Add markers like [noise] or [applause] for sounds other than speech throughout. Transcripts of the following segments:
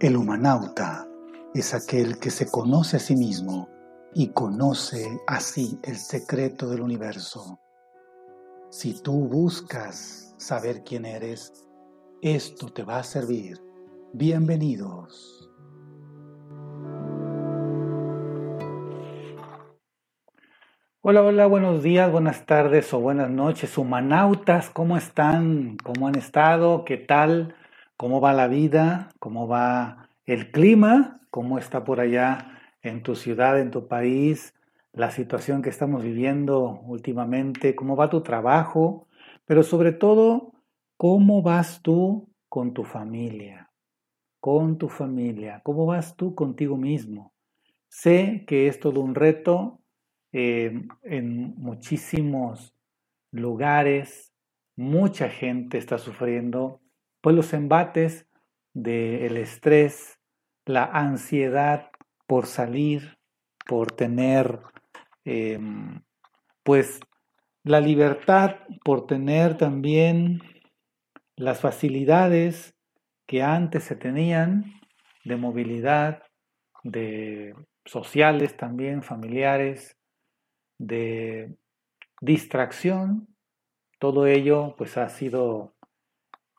El humanauta es aquel que se conoce a sí mismo y conoce así el secreto del universo. Si tú buscas saber quién eres, esto te va a servir. Bienvenidos. Hola, hola, buenos días, buenas tardes o buenas noches, humanautas, ¿cómo están? ¿Cómo han estado? ¿Qué tal? Cómo va la vida, cómo va el clima, cómo está por allá en tu ciudad, en tu país, la situación que estamos viviendo últimamente, cómo va tu trabajo, pero sobre todo, cómo vas tú con tu familia, con tu familia, cómo vas tú contigo mismo. Sé que es todo un reto eh, en muchísimos lugares, mucha gente está sufriendo pues los embates del estrés, la ansiedad por salir, por tener em, pues la libertad, por tener también las facilidades que antes se tenían de movilidad, de sociales también, familiares, de distracción, todo ello pues ha sido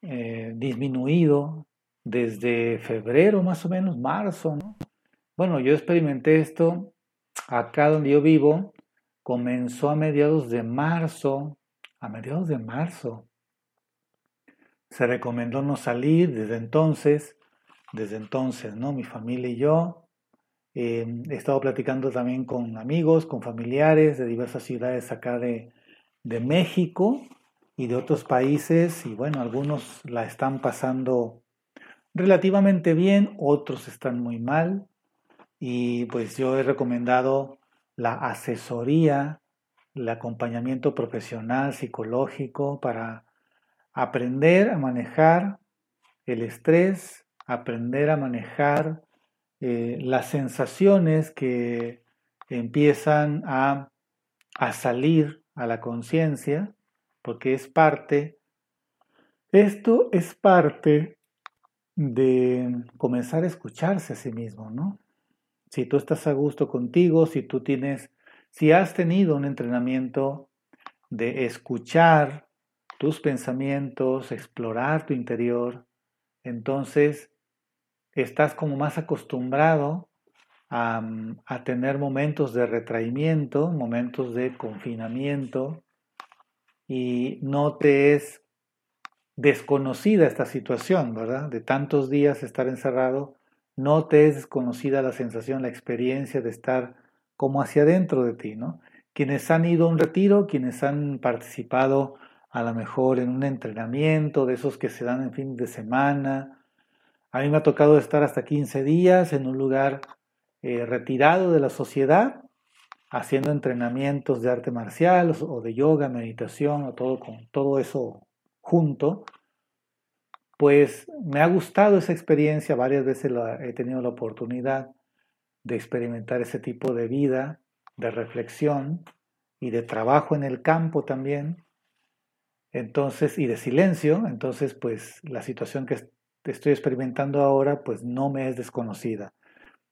eh, disminuido desde febrero más o menos, marzo. Bueno, yo experimenté esto acá donde yo vivo, comenzó a mediados de marzo, a mediados de marzo. Se recomendó no salir desde entonces, desde entonces, ¿no? Mi familia y yo. Eh, he estado platicando también con amigos, con familiares de diversas ciudades acá de, de México y de otros países y bueno, algunos la están pasando relativamente bien, otros están muy mal. Y pues yo he recomendado la asesoría, el acompañamiento profesional, psicológico para aprender a manejar el estrés, aprender a manejar eh, las sensaciones que empiezan a, a salir a la conciencia porque es parte, esto es parte de comenzar a escucharse a sí mismo, ¿no? Si tú estás a gusto contigo, si tú tienes, si has tenido un entrenamiento de escuchar tus pensamientos, explorar tu interior, entonces estás como más acostumbrado a, a, tener momentos de retraimiento, momentos de confinamiento, y no te es desconocida esta situación, ¿verdad? De tantos días estar encerrado, no te es desconocida la sensación, la experiencia de estar como hacia adentro de ti, ¿no? Quienes han ido a un retiro, quienes han participado a lo mejor en un entrenamiento, de esos que se dan en fin de semana. A mí me ha tocado estar hasta 15 días en un lugar eh, retirado de la sociedad, haciendo entrenamientos de arte marcial o de yoga, meditación o todo con todo eso junto, pues me ha gustado esa experiencia, varias veces he tenido la oportunidad de experimentar ese tipo de vida, de reflexión y de trabajo en el campo también. Entonces, y de silencio, entonces pues la situación que estoy experimentando ahora pues no me es desconocida.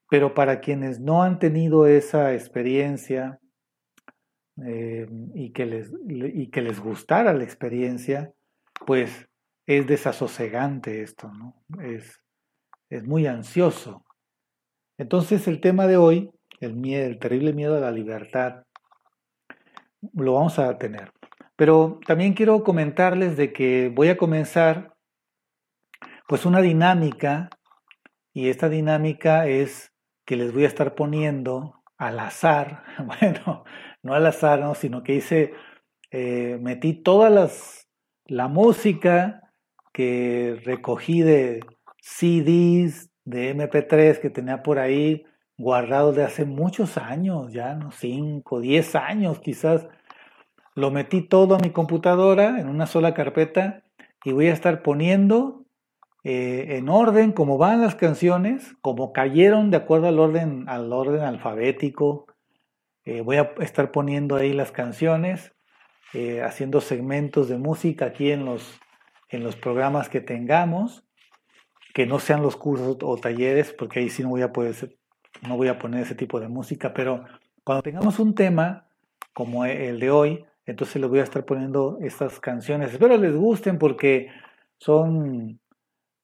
Pero para quienes no han tenido esa experiencia eh, y, que les, y que les gustara la experiencia, pues es desasosegante esto, ¿no? Es, es muy ansioso. Entonces el tema de hoy, el, miedo, el terrible miedo a la libertad, lo vamos a tener. Pero también quiero comentarles de que voy a comenzar pues una dinámica y esta dinámica es que les voy a estar poniendo al azar, [laughs] bueno, no al azar, ¿no? sino que hice, eh, metí todas las, la música que recogí de CDs, de MP3 que tenía por ahí guardados de hace muchos años, ya, ¿no? 5, 10 años quizás. Lo metí todo a mi computadora en una sola carpeta y voy a estar poniendo eh, en orden, como van las canciones, como cayeron de acuerdo al orden, al orden alfabético. Eh, voy a estar poniendo ahí las canciones, eh, haciendo segmentos de música aquí en los, en los programas que tengamos. que no sean los cursos o talleres, porque ahí sí no voy a poder, no voy a poner ese tipo de música, pero cuando tengamos un tema como el de hoy, entonces les voy a estar poniendo estas canciones. Espero les gusten porque son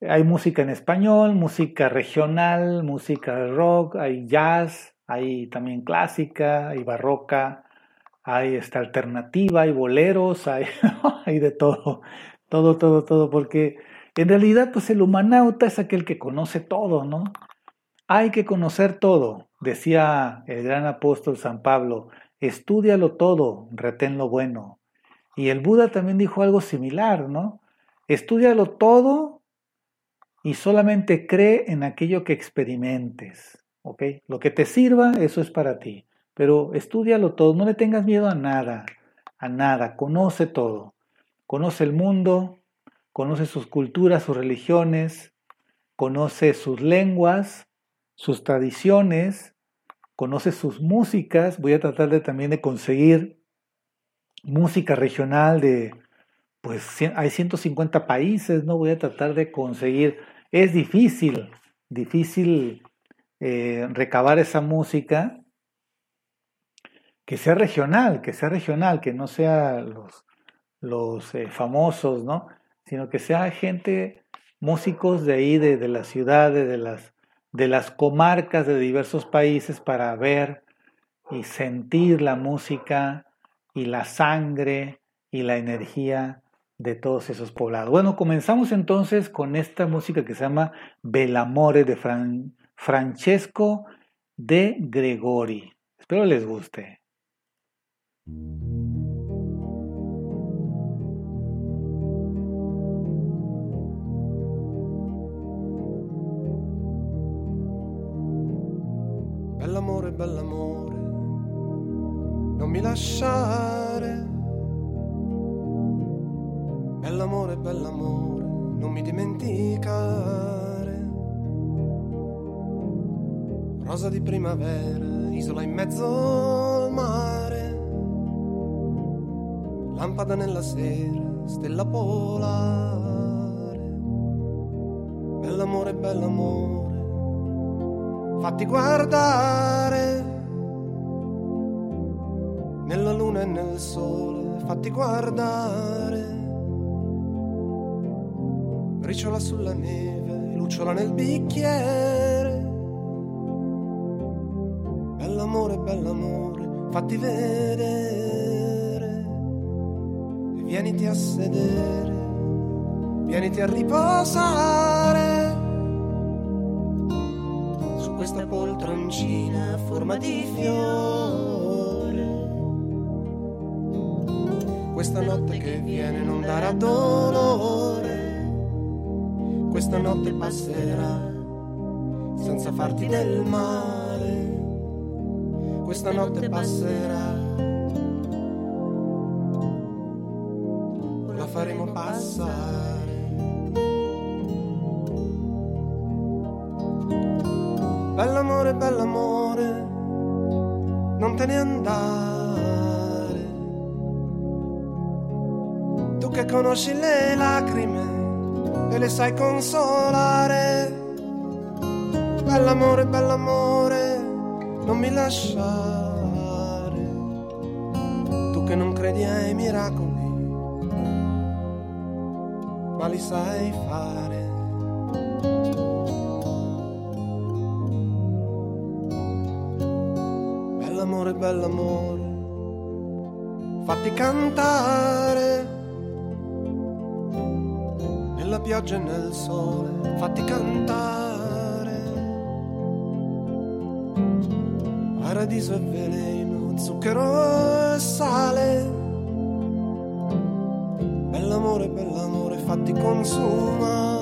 hay música en español, música regional, música rock, hay jazz, hay también clásica, hay barroca, hay esta alternativa, hay boleros, [laughs] hay, de todo, todo, todo, todo, porque en realidad pues el humanauta es aquel que conoce todo, ¿no? Hay que conocer todo, decía el gran apóstol San Pablo, estudialo todo, retén lo bueno. Y el Buda también dijo algo similar, ¿no? Estudialo todo y solamente cree en aquello que experimentes. ¿ok? Lo que te sirva, eso es para ti. Pero estudialo todo, no le tengas miedo a nada, a nada, conoce todo. Conoce el mundo, conoce sus culturas, sus religiones, conoce sus lenguas, sus tradiciones, conoce sus músicas. Voy a tratar de, también de conseguir música regional de, pues hay 150 países, ¿no? Voy a tratar de conseguir es difícil, difícil eh, recabar esa música que sea regional, que sea regional, que no sea los, los eh, famosos, ¿no? Sino que sea gente, músicos de ahí, de, de las ciudades, de las, de las comarcas de diversos países para ver y sentir la música y la sangre y la energía de todos esos poblados. Bueno, comenzamos entonces con esta música que se llama Belamore de Francesco de Gregori. Espero les guste. Bell'amore, bell'amore, non mi lasciare Bell'amore, bell'amore, non mi dimenticare. Rosa di primavera, isola in mezzo al mare. Lampada nella sera, stella polare. Bell'amore, bell'amore, fatti guardare. Nella luna e nel sole, fatti guardare briciola sulla neve, lucciola nel bicchiere. Bell'amore, bell'amore, fatti vedere e vieniti a sedere, vieniti a riposare su questa poltroncina a forma di fiore. Questa notte che viene non darà dolore questa notte passerà senza farti del male. Questa notte passerà, la faremo passare. Bell'amore, bell'amore, non te ne andare. Tu che conosci le lacrime e le sai consolare. Bell'amore, bell'amore, non mi lasciare. Tu che non credi ai miracoli, ma li sai fare. Bell'amore, bell'amore, fatti cantare pioggia e nel sole, fatti cantare. Paradiso e veleno, zucchero e sale. Bell'amore, bell'amore, fatti consumare.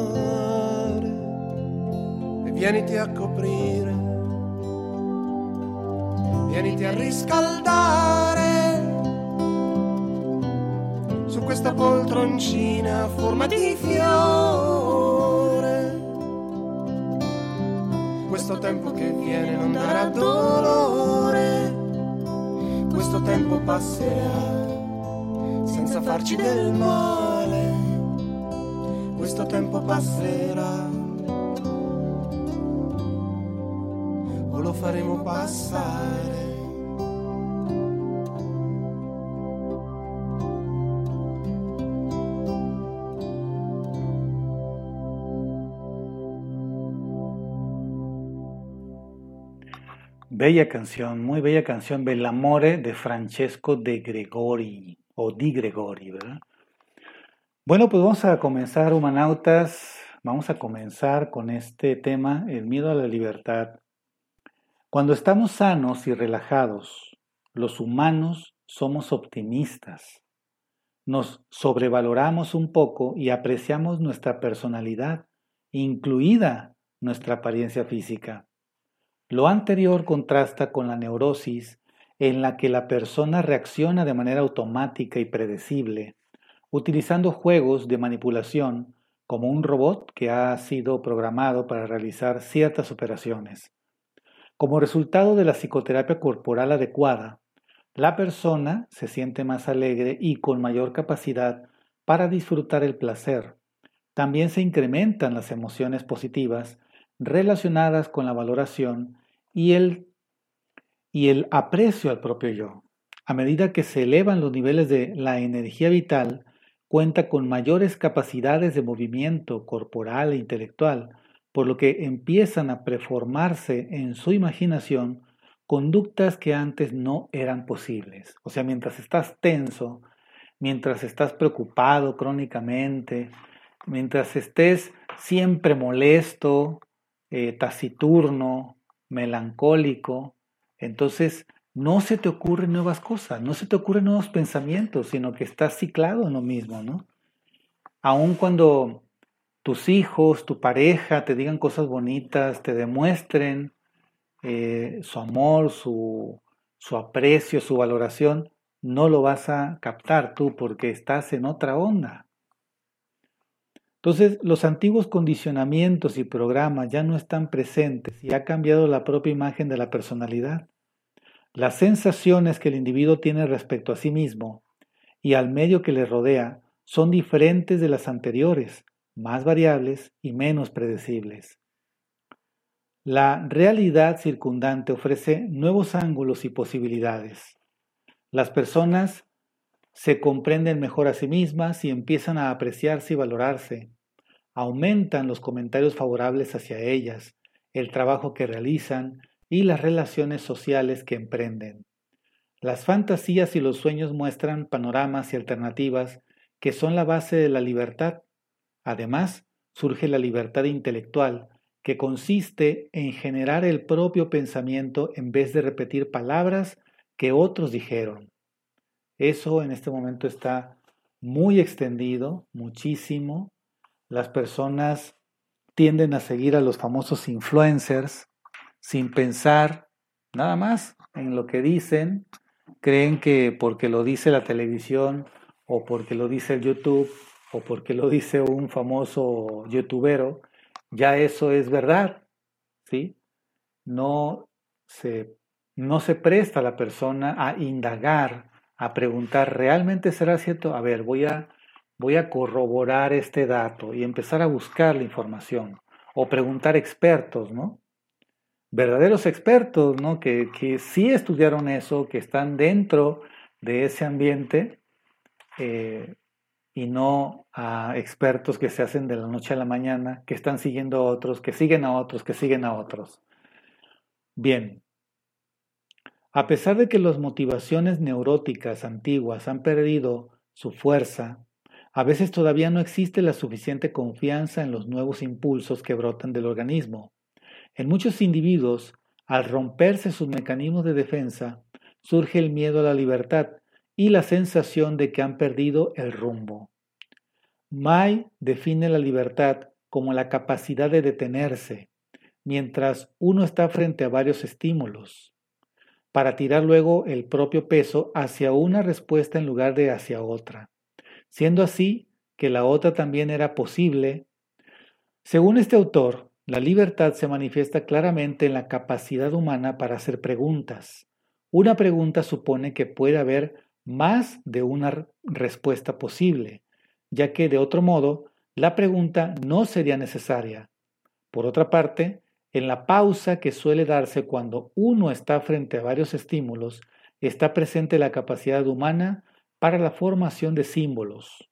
E vieniti a coprire, vieniti a riscaldare questa poltroncina a forma di fiore. Questo tempo che viene non darà dolore, questo tempo passerà senza farci del male, questo tempo passerà. O lo faremo passare. Bella canción, muy bella canción, Bellamore de Francesco de Gregori, o Di Gregori, ¿verdad? Bueno, pues vamos a comenzar, humanautas, vamos a comenzar con este tema, el miedo a la libertad. Cuando estamos sanos y relajados, los humanos somos optimistas. Nos sobrevaloramos un poco y apreciamos nuestra personalidad, incluida nuestra apariencia física. Lo anterior contrasta con la neurosis en la que la persona reacciona de manera automática y predecible, utilizando juegos de manipulación como un robot que ha sido programado para realizar ciertas operaciones. Como resultado de la psicoterapia corporal adecuada, la persona se siente más alegre y con mayor capacidad para disfrutar el placer. También se incrementan las emociones positivas relacionadas con la valoración y el, y el aprecio al propio yo. A medida que se elevan los niveles de la energía vital, cuenta con mayores capacidades de movimiento corporal e intelectual, por lo que empiezan a preformarse en su imaginación conductas que antes no eran posibles. O sea, mientras estás tenso, mientras estás preocupado crónicamente, mientras estés siempre molesto, eh, taciturno, melancólico, entonces no se te ocurren nuevas cosas, no se te ocurren nuevos pensamientos, sino que estás ciclado en lo mismo, ¿no? Aun cuando tus hijos, tu pareja te digan cosas bonitas, te demuestren eh, su amor, su, su aprecio, su valoración, no lo vas a captar tú porque estás en otra onda. Entonces, los antiguos condicionamientos y programas ya no están presentes y ha cambiado la propia imagen de la personalidad. Las sensaciones que el individuo tiene respecto a sí mismo y al medio que le rodea son diferentes de las anteriores, más variables y menos predecibles. La realidad circundante ofrece nuevos ángulos y posibilidades. Las personas se comprenden mejor a sí mismas y empiezan a apreciarse y valorarse. Aumentan los comentarios favorables hacia ellas, el trabajo que realizan y las relaciones sociales que emprenden. Las fantasías y los sueños muestran panoramas y alternativas que son la base de la libertad. Además, surge la libertad intelectual, que consiste en generar el propio pensamiento en vez de repetir palabras que otros dijeron. Eso en este momento está muy extendido, muchísimo. Las personas tienden a seguir a los famosos influencers sin pensar nada más en lo que dicen. Creen que porque lo dice la televisión o porque lo dice el YouTube o porque lo dice un famoso youtubero, ya eso es verdad. ¿sí? No se, no se presta la persona a indagar a preguntar, ¿realmente será cierto? A ver, voy a, voy a corroborar este dato y empezar a buscar la información o preguntar expertos, ¿no? Verdaderos expertos, ¿no? Que, que sí estudiaron eso, que están dentro de ese ambiente eh, y no a expertos que se hacen de la noche a la mañana, que están siguiendo a otros, que siguen a otros, que siguen a otros. Bien, a pesar de que las motivaciones neuróticas antiguas han perdido su fuerza, a veces todavía no existe la suficiente confianza en los nuevos impulsos que brotan del organismo. En muchos individuos, al romperse sus mecanismos de defensa, surge el miedo a la libertad y la sensación de que han perdido el rumbo. May define la libertad como la capacidad de detenerse mientras uno está frente a varios estímulos para tirar luego el propio peso hacia una respuesta en lugar de hacia otra, siendo así que la otra también era posible. Según este autor, la libertad se manifiesta claramente en la capacidad humana para hacer preguntas. Una pregunta supone que puede haber más de una respuesta posible, ya que de otro modo la pregunta no sería necesaria. Por otra parte, En la pausa que suele darse cuando uno está frente a varios estímulos, está presente la capacidad humana para la formación de símbolos.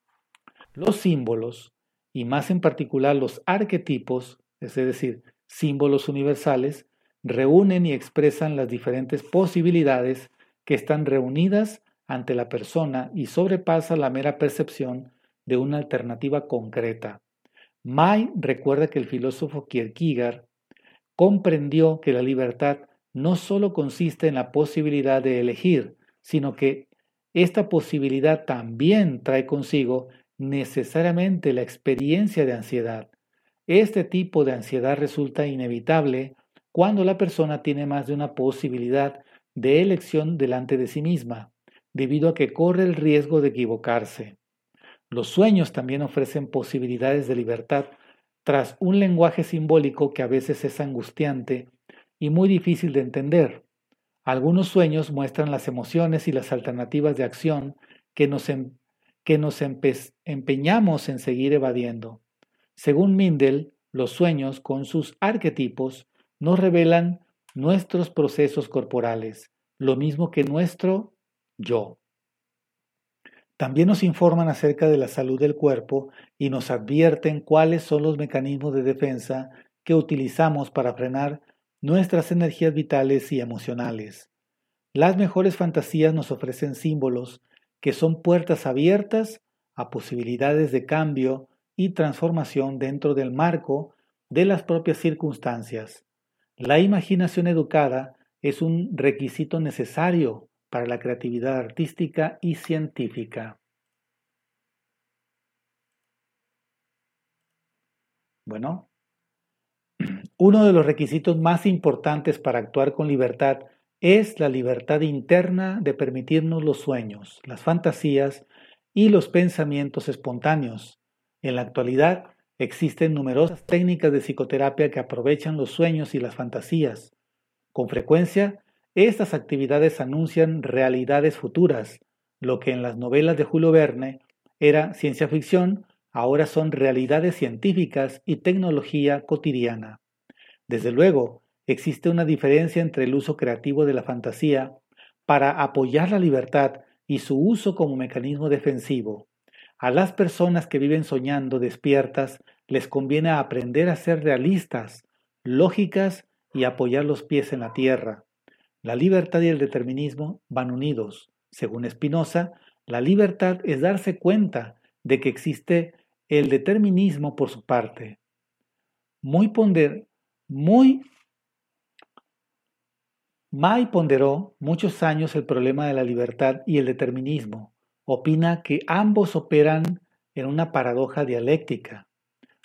Los símbolos, y más en particular los arquetipos, es decir, símbolos universales, reúnen y expresan las diferentes posibilidades que están reunidas ante la persona y sobrepasa la mera percepción de una alternativa concreta. May recuerda que el filósofo Kierkegaard comprendió que la libertad no solo consiste en la posibilidad de elegir, sino que esta posibilidad también trae consigo necesariamente la experiencia de ansiedad. Este tipo de ansiedad resulta inevitable cuando la persona tiene más de una posibilidad de elección delante de sí misma, debido a que corre el riesgo de equivocarse. Los sueños también ofrecen posibilidades de libertad tras un lenguaje simbólico que a veces es angustiante y muy difícil de entender. Algunos sueños muestran las emociones y las alternativas de acción que nos, em, empeñamos en seguir evadiendo. Según Mindel, los sueños, con sus arquetipos, nos revelan nuestros procesos corporales, lo mismo que nuestro yo. También nos informan acerca de la salud del cuerpo y nos advierten cuáles son los mecanismos de defensa que utilizamos para frenar nuestras energías vitales y emocionales. Las mejores fantasías nos ofrecen símbolos que son puertas abiertas a posibilidades de cambio y transformación dentro del marco de las propias circunstancias. La imaginación educada es un requisito necesario para la creatividad artística y científica. Bueno, [clears throat] uno de los requisitos más importantes para actuar con libertad es la libertad interna de permitirnos los sueños, las fantasías y los pensamientos espontáneos. En la actualidad existen numerosas técnicas de psicoterapia que aprovechan los sueños y las fantasías. Con frecuencia, estas actividades anuncian realidades futuras. Lo que en las novelas de Julio Verne era ciencia ficción, ahora son realidades científicas y tecnología cotidiana. Desde luego, existe una diferencia entre el uso creativo de la fantasía para apoyar la libertad y su uso como mecanismo defensivo. A las personas que viven soñando despiertas les conviene aprender a ser realistas, lógicas y apoyar los pies en la tierra. La libertad y el determinismo van unidos. Según Spinoza, la libertad es darse cuenta de que existe el determinismo por su parte. Muy, May ponderó muchos años el problema de la libertad y el determinismo. Opina que ambos operan en una paradoja dialéctica.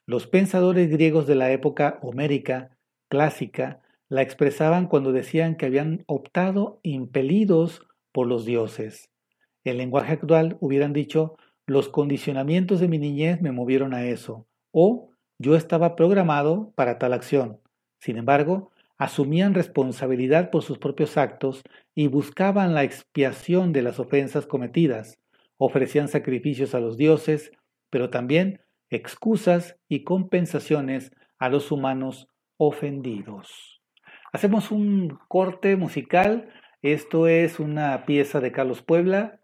Los pensadores griegos de la época homérica clásica la expresaban cuando decían que habían optado impelidos por los dioses. En lenguaje actual hubieran dicho, los condicionamientos de mi niñez me movieron a eso, o yo estaba programado para tal acción. Sin embargo, asumían responsabilidad por sus propios actos y buscaban la expiación de las ofensas cometidas, ofrecían sacrificios a los dioses, pero también excusas y compensaciones a los humanos ofendidos. Hacemos un corte musical. Esto es una pieza de Carlos Puebla.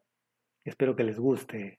Espero que les guste.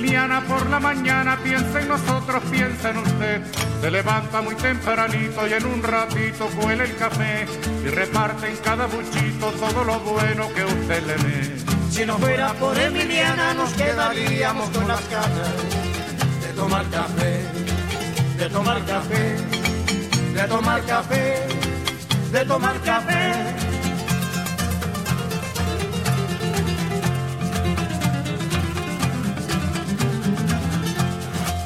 Emiliana por la mañana piensa en nosotros, piensa en usted. Se levanta muy tempranito y en un ratito cuela el café y reparte en cada buchito todo lo bueno que usted le ve. Si no fuera por Emiliana nos quedaríamos con las ganas de tomar café, de tomar café, de tomar café, de tomar café.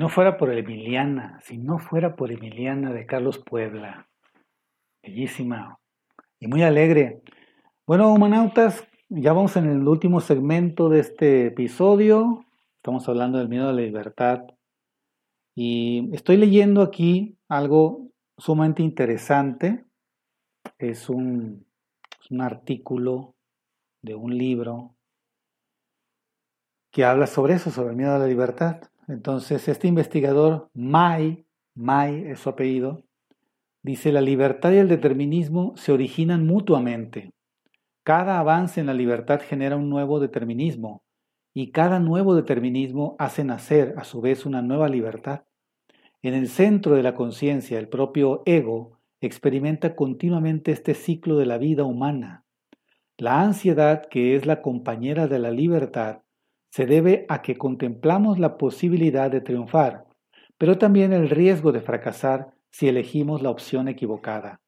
No fuera por Emiliana, si no fuera por Emiliana de Carlos Puebla. Bellísima y muy alegre. Bueno, humanautas, ya vamos en el último segmento de este episodio. Estamos hablando del miedo a la libertad. Y estoy leyendo aquí algo sumamente interesante. Es un, es un artículo de un libro que habla sobre eso, sobre el miedo a la libertad. Entonces, este investigador, Mai, Mai es su apellido, dice, la libertad y el determinismo se originan mutuamente. Cada avance en la libertad genera un nuevo determinismo y cada nuevo determinismo hace nacer a su vez una nueva libertad. En el centro de la conciencia, el propio ego experimenta continuamente este ciclo de la vida humana. La ansiedad, que es la compañera de la libertad, se debe a que contemplamos la posibilidad de triunfar, pero también el riesgo de fracasar si elegimos la opción equivocada.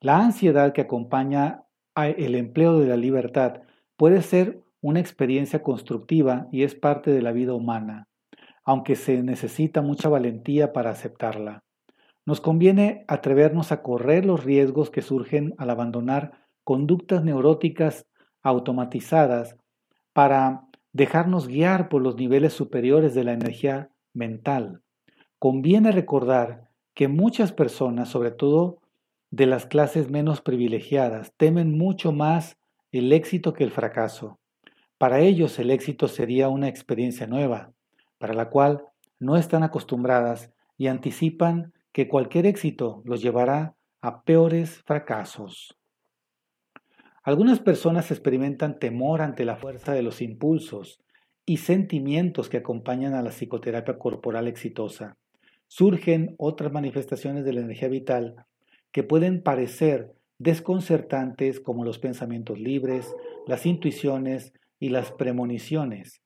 La ansiedad que acompaña el empleo de la libertad puede ser una experiencia constructiva y es parte de la vida humana, aunque se necesita mucha valentía para aceptarla. Nos conviene atrevernos a correr los riesgos que surgen al abandonar conductas neuróticas automatizadas para dejarnos guiar por los niveles superiores de la energía mental. Conviene recordar que muchas personas, sobre todo de las clases menos privilegiadas, temen mucho más el éxito que el fracaso. Para ellos el éxito sería una experiencia nueva, para la cual no están acostumbradas y anticipan que cualquier éxito los llevará a peores fracasos. Algunas personas experimentan temor ante la fuerza de los impulsos y sentimientos que acompañan a la psicoterapia corporal exitosa. Surgen otras manifestaciones de la energía vital que pueden parecer desconcertantes como los pensamientos libres, las intuiciones y las premoniciones.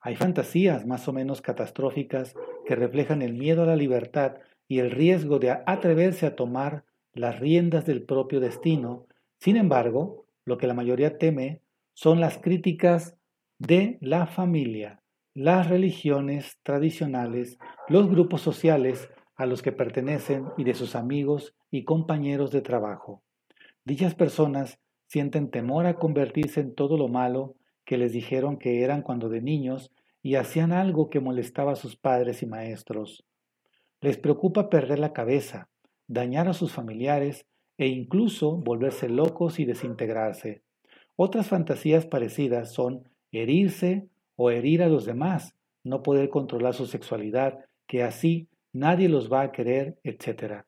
Hay fantasías más o menos catastróficas que reflejan el miedo a la libertad y el riesgo de atreverse a tomar las riendas del propio destino. Sin embargo, lo que la mayoría teme son las críticas de la familia, las religiones tradicionales, los grupos sociales a los que pertenecen y de sus amigos y compañeros de trabajo. Dichas personas sienten temor a convertirse en todo lo malo que les dijeron que eran cuando de niños y hacían algo que molestaba a sus padres y maestros. Les preocupa perder la cabeza, dañar a sus familiares e incluso volverse locos y desintegrarse. Otras fantasías parecidas son herirse o herir a los demás, no poder controlar su sexualidad, que así nadie los va a querer, etc.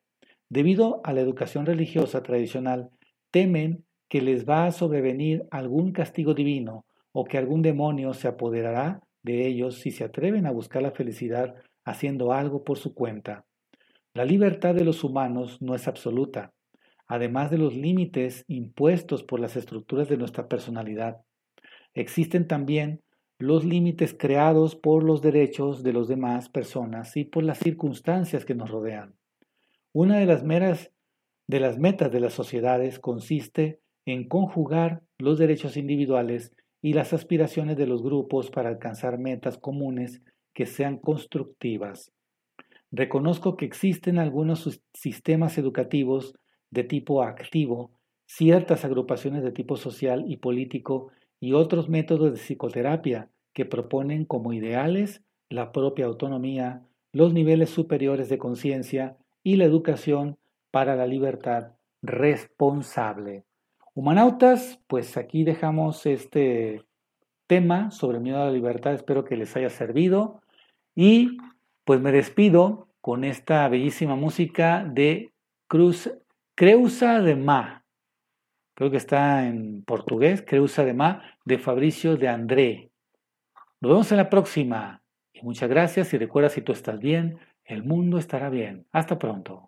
Debido a la educación religiosa tradicional, temen que les va a sobrevenir algún castigo divino o que algún demonio se apoderará de ellos si se atreven a buscar la felicidad haciendo algo por su cuenta. La libertad de los humanos no es absoluta. Además de los límites impuestos por las estructuras de nuestra personalidad. Existen también los límites creados por los derechos de los demás personas y por las circunstancias que nos rodean. Una de las meras de las metas de las sociedades consiste en conjugar los derechos individuales y las aspiraciones de los grupos para alcanzar metas comunes que sean constructivas. Reconozco que existen algunos sistemas educativos de tipo activo, ciertas agrupaciones de tipo social y político y otros métodos de psicoterapia que proponen como ideales la propia autonomía, los niveles superiores de conciencia y la educación para la libertad responsable. Humanautas, pues aquí dejamos este tema sobre el miedo a la libertad, espero que les haya servido y pues me despido con esta bellísima música de Cruz Creusa de Ma, creo que está en portugués, Creusa de Ma, de Fabricio de André. Nos vemos en la próxima. Y muchas gracias y recuerda si tú estás bien, el mundo estará bien. Hasta pronto.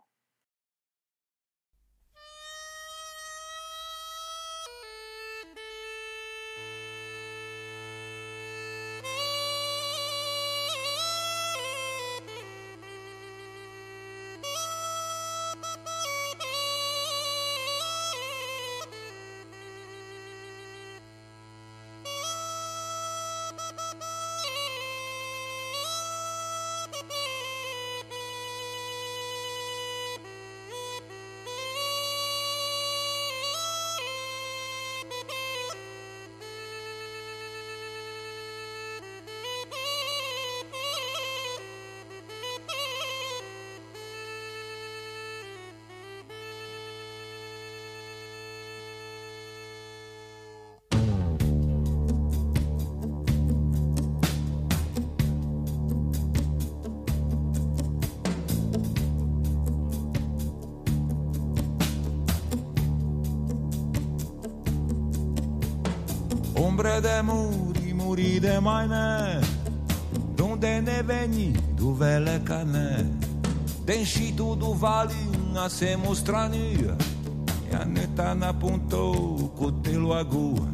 Ombre de muri, muri de maine, donde ne veni, do vele cane, denșitul do vale, nascemos strania, e a neta na ponto, cotelo agua,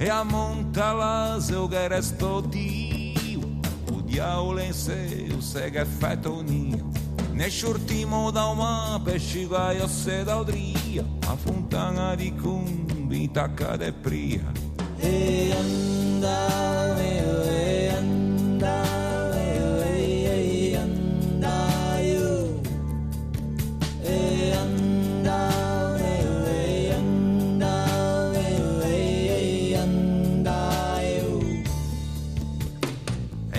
e a monta las eu geresto dio, o diavolo em seu segue fetoninho, ne shurtimo da uma pesciga io se da odria, a fontana di cumbi tacca de pria, e anda, e anda, e anda, eu. E anda, e anda, e anda, eu.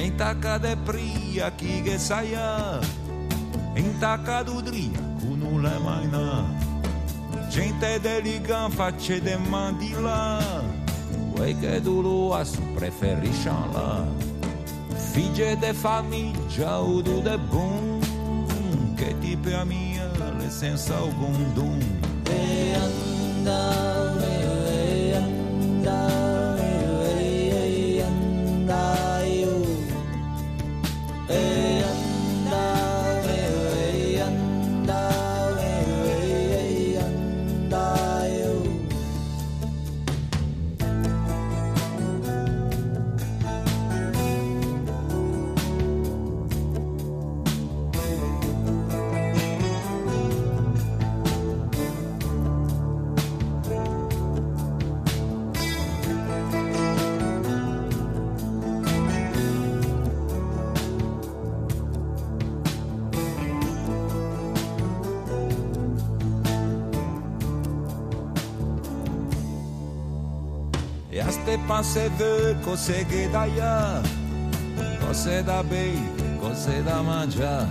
Em taca de pria que que saia, em taca do dria, cu não le mai na. Gente de ligan face de mandila Quei che dulu su preferisce la Figlie de famiglia o do de bom Che tipo a mia le senza alcun dum E anda, Jaz te pa seveda, ko se cose se da bej, cose se da mangia,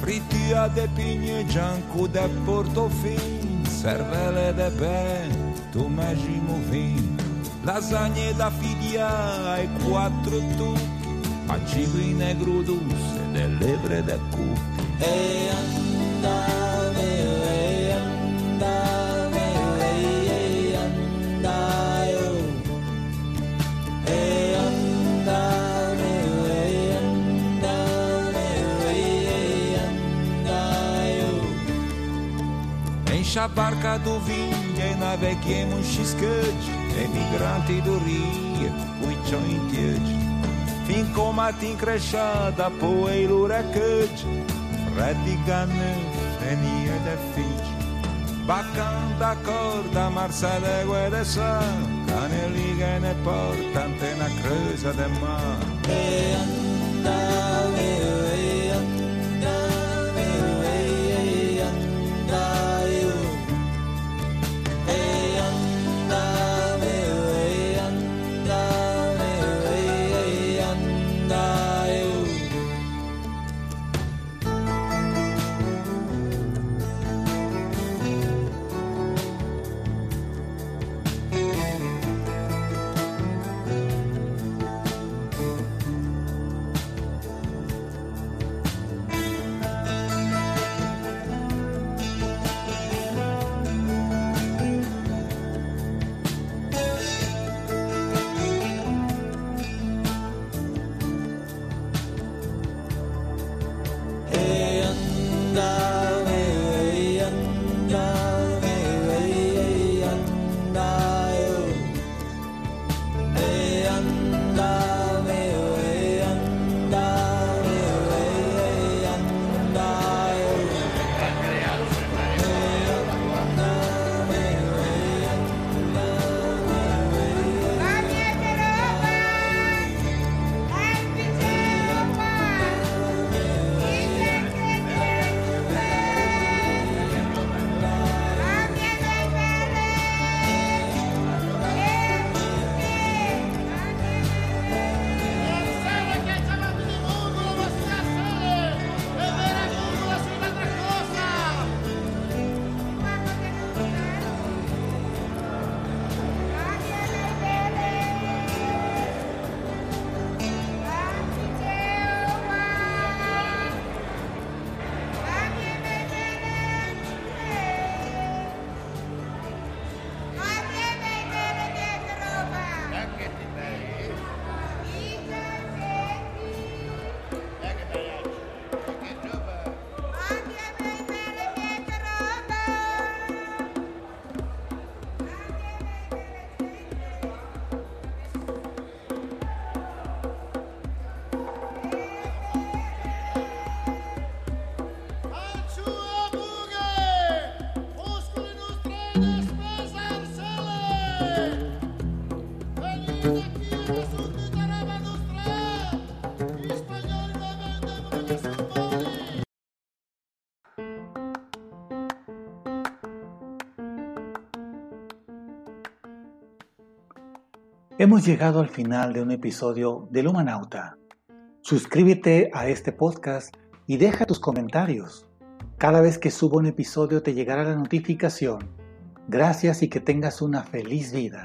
frittia de pigne, gianco de portofin, cervele de ben, tomaggi movin, lasagne da figlia e quattro tucchi, acibi negro dulce, delle de cucchi. E andare Deixa a barca do vinho e naveguemos xiscante, emigrante do rio, uichão em diante. Fincou matim crechada, poeirura cante, é redigana, fenia da finte. Bacan da corda, marçalégua de sangue, caneliga é ne porta, antena cruza de mar. Hemos llegado al final de un episodio del Humanauta. Suscríbete a este podcast y deja tus comentarios. Cada vez que subo un episodio te llegará la notificación. Gracias y que tengas una feliz vida.